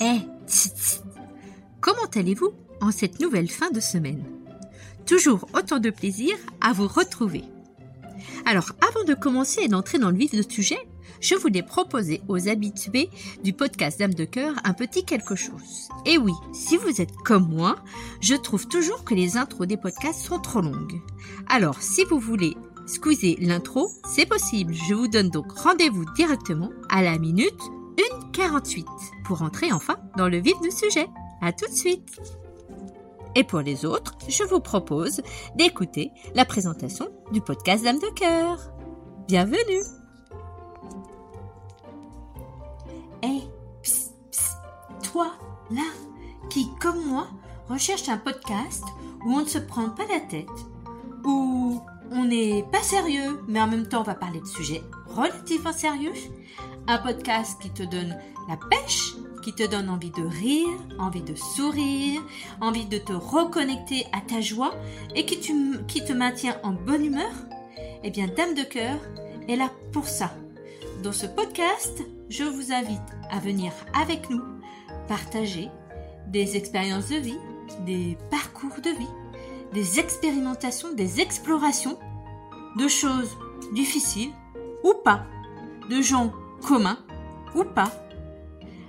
Eh, tss. comment allez-vous en cette nouvelle fin de semaine? Toujours autant de plaisir à vous retrouver. Alors, avant de commencer et d'entrer dans le vif du sujet, je voulais proposer aux habitués du podcast Dame de Cœur un petit quelque chose. Et oui, si vous êtes comme moi, je trouve toujours que les intros des podcasts sont trop longues. Alors, si vous voulez squeezer l'intro, c'est possible. Je vous donne donc rendez-vous directement à la minute 1,48 pour entrer enfin dans le vif du sujet. À tout de suite! Et pour les autres, je vous propose d'écouter la présentation du podcast Dame de Cœur. Bienvenue Hé, toi, là, qui, comme moi, recherche un podcast où on ne se prend pas la tête, où on n'est pas sérieux, mais en même temps on va parler de sujets relativement sérieux, un podcast qui te donne la pêche, qui te donne envie de rire, envie de sourire, envie de te reconnecter à ta joie et qui, te maintient en bonne humeur, eh bien Dame de cœur est là pour ça. Dans ce podcast, je vous invite à venir avec nous partager des expériences de vie, des parcours de vie, des expérimentations, des explorations de choses difficiles ou pas, de gens communs ou pas,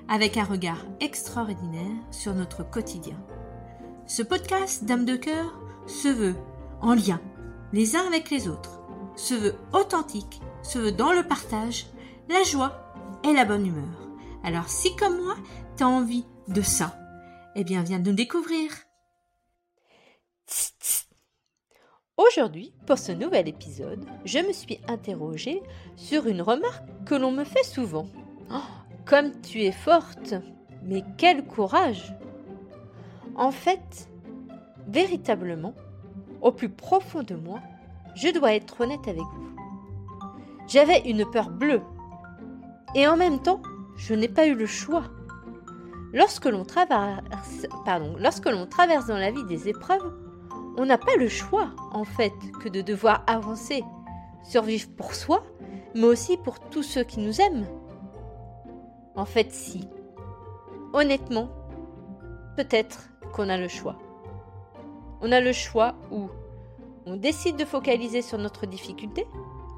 avec un regard extraordinaire sur notre quotidien. Ce podcast Dame de cœur se veut en lien les uns avec les autres, se veut authentique, se veut dans le partage, la joie et la bonne humeur. Alors si comme moi, tu as envie de ça, eh bien viens nous découvrir. Aujourd'hui, pour ce nouvel épisode, je me suis interrogée sur une remarque que l'on me fait souvent. Oh, comme tu es forte, mais quel courage En fait, véritablement, au plus profond de moi, je dois être honnête avec vous. J'avais une peur bleue. Et en même temps, je n'ai pas eu le choix. Lorsque l'on traverse, lorsque l'on traverse dans la vie des épreuves, on n'a pas le choix, en fait, que de devoir avancer, survivre pour soi, mais aussi pour tous ceux qui nous aiment. En fait, si. Honnêtement, peut-être qu'on a le choix. On a le choix où on décide de focaliser sur notre difficulté,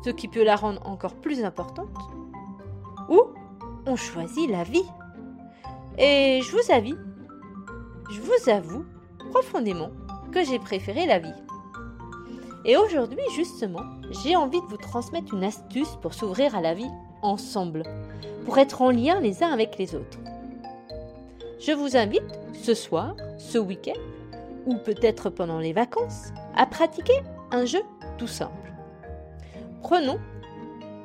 ce qui peut la rendre encore plus importante, ou on choisit la vie. Et je vous avoue, je vous avoue profondément que j'ai préféré la vie. Et aujourd'hui, justement, j'ai envie de vous transmettre une astuce pour s'ouvrir à la vie ensemble, pour être en lien les uns avec les autres. Je vous invite ce soir, ce week-end, ou peut-être pendant les vacances, à pratiquer un jeu tout simple. Prenons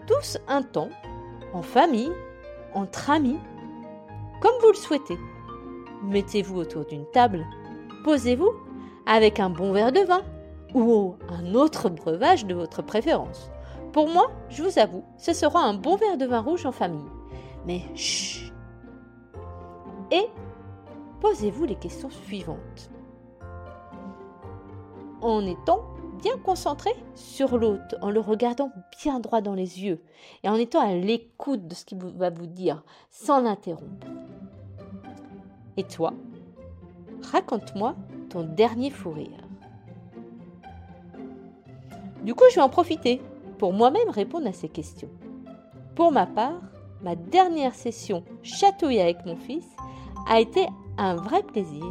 tous un temps, en famille, entre amis, comme vous le souhaitez. Mettez-vous autour d'une table, posez-vous avec un bon verre de vin ou un autre breuvage de votre préférence. Pour moi, je vous avoue, ce sera un bon verre de vin rouge en famille. Mais chut Et posez-vous les questions suivantes. En étant bien concentré sur l'autre, en le regardant bien droit dans les yeux et en étant à l'écoute de ce qu'il va vous dire sans l'interrompre. Et toi, raconte-moi ton dernier fou rire. Du coup, je vais en profiter pour moi-même répondre à ces questions. Pour ma part, ma dernière session chatouille avec mon fils a été un vrai plaisir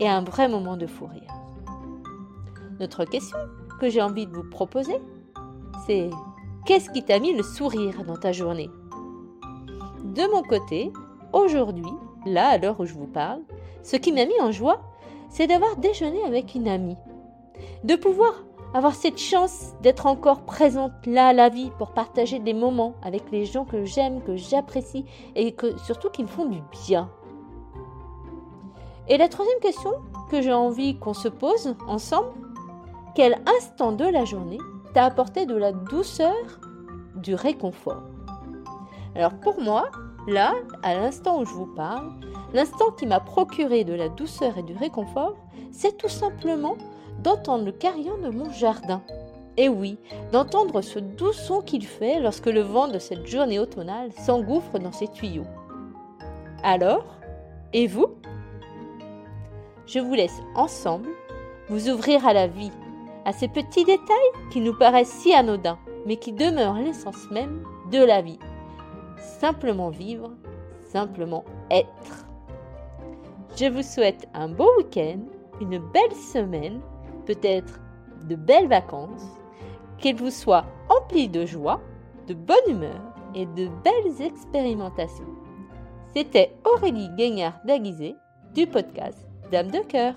et un vrai moment de fou rire. Notre question que j'ai envie de vous proposer, c'est qu'est-ce qui t'a mis le sourire dans ta journée? De mon côté, aujourd'hui, là à l'heure où je vous parle, ce qui m'a mis en joie, c'est d'avoir déjeuné avec une amie, de pouvoir avoir cette chance d'être encore présente là à la vie pour partager des moments avec les gens que j'aime, que j'apprécie et que surtout qui me font du bien. Et la troisième question que j'ai envie qu'on se pose ensemble, quel instant de la journée t'a apporté de la douceur, du réconfort? Alors pour moi, là, à l'instant où je vous parle, l'instant qui m'a procuré de la douceur et du réconfort, c'est tout simplement d'entendre le carillon de mon jardin. Et oui, d'entendre ce doux son qu'il fait lorsque le vent de cette journée automnale s'engouffre dans ses tuyaux. Alors, Et vous? Je vous laisse ensemble vous ouvrir à la vie, à ces petits détails qui nous paraissent si anodins, mais qui demeurent l'essence même de la vie. Simplement vivre, simplement être. Je vous souhaite un beau week-end, une belle semaine, peut-être de belles vacances, qu'il vous soit empli de joie, de bonne humeur et de belles expérimentations. C'était Aurélie Guignard d'Aguisé du podcast Dame de cœur.